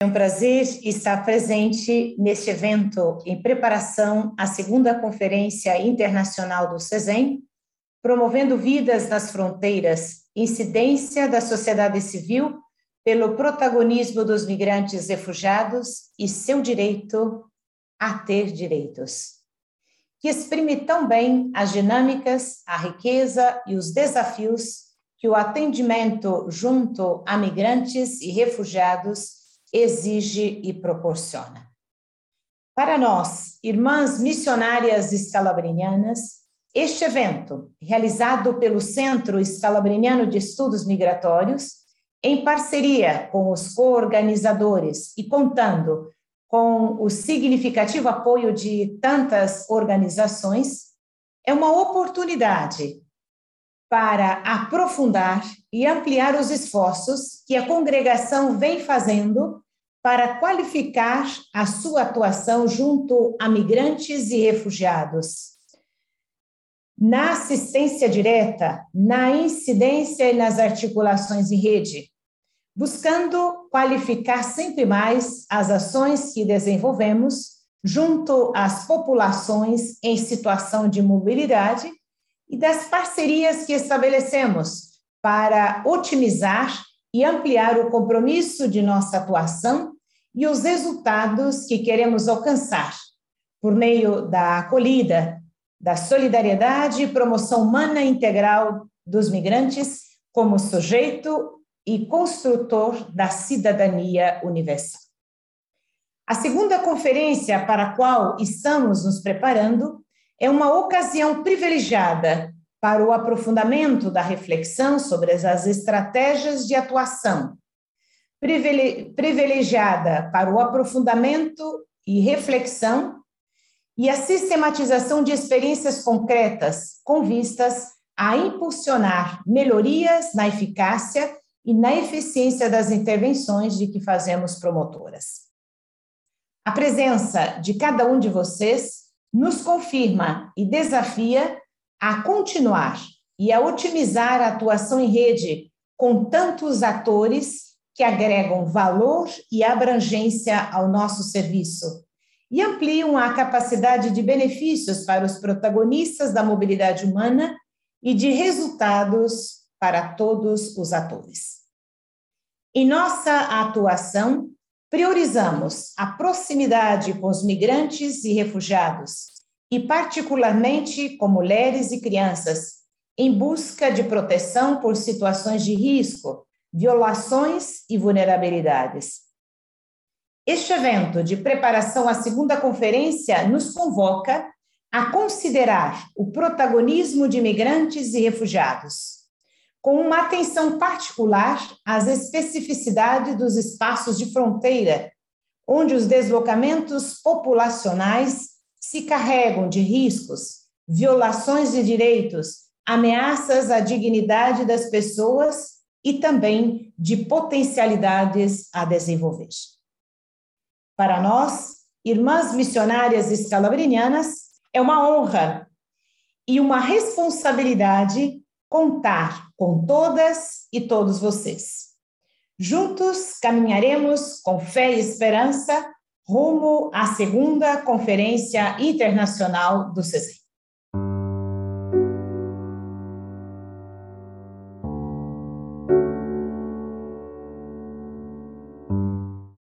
É um prazer estar presente neste evento em preparação à segunda Conferência Internacional do CESEM, promovendo vidas nas fronteiras, incidência da sociedade civil pelo protagonismo dos migrantes refugiados e seu direito a ter direitos. Que exprime tão bem as dinâmicas, a riqueza e os desafios que o atendimento junto a migrantes e refugiados exige e proporciona. Para nós, irmãs missionárias escalabrinianas, este evento, realizado pelo Centro Escalabriniano de Estudos Migratórios, em parceria com os coorganizadores e contando com o significativo apoio de tantas organizações, é uma oportunidade para aprofundar e ampliar os esforços que a congregação vem fazendo para qualificar a sua atuação junto a migrantes e refugiados. Na assistência direta, na incidência e nas articulações em rede, buscando qualificar sempre mais as ações que desenvolvemos junto às populações em situação de mobilidade e das parcerias que estabelecemos para otimizar e ampliar o compromisso de nossa atuação e os resultados que queremos alcançar por meio da acolhida, da solidariedade e promoção humana integral dos migrantes como sujeito e construtor da cidadania universal. A segunda conferência para a qual estamos nos preparando é uma ocasião privilegiada para o aprofundamento da reflexão sobre as estratégias de atuação, privilegiada para o aprofundamento e reflexão e a sistematização de experiências concretas com vistas a impulsionar melhorias na eficácia e na eficiência das intervenções de que fazemos promotoras. A presença de cada um de vocês nos confirma e desafia a continuar e a otimizar a atuação em rede com tantos atores que agregam valor e abrangência ao nosso serviço e ampliam a capacidade de benefícios para os protagonistas da mobilidade humana e de resultados para todos os atores. Em nossa atuação, Priorizamos a proximidade com os migrantes e refugiados, e particularmente com mulheres e crianças, em busca de proteção por situações de risco, violações e vulnerabilidades. Este evento de preparação à segunda conferência nos convoca a considerar o protagonismo de migrantes e refugiados com uma atenção particular às especificidades dos espaços de fronteira, onde os deslocamentos populacionais se carregam de riscos, violações de direitos, ameaças à dignidade das pessoas e também de potencialidades a desenvolver. Para nós, irmãs missionárias escalabrinianas, é uma honra e uma responsabilidade contar com todas e todos vocês. Juntos caminharemos com fé e esperança rumo à segunda Conferência Internacional do CESEM.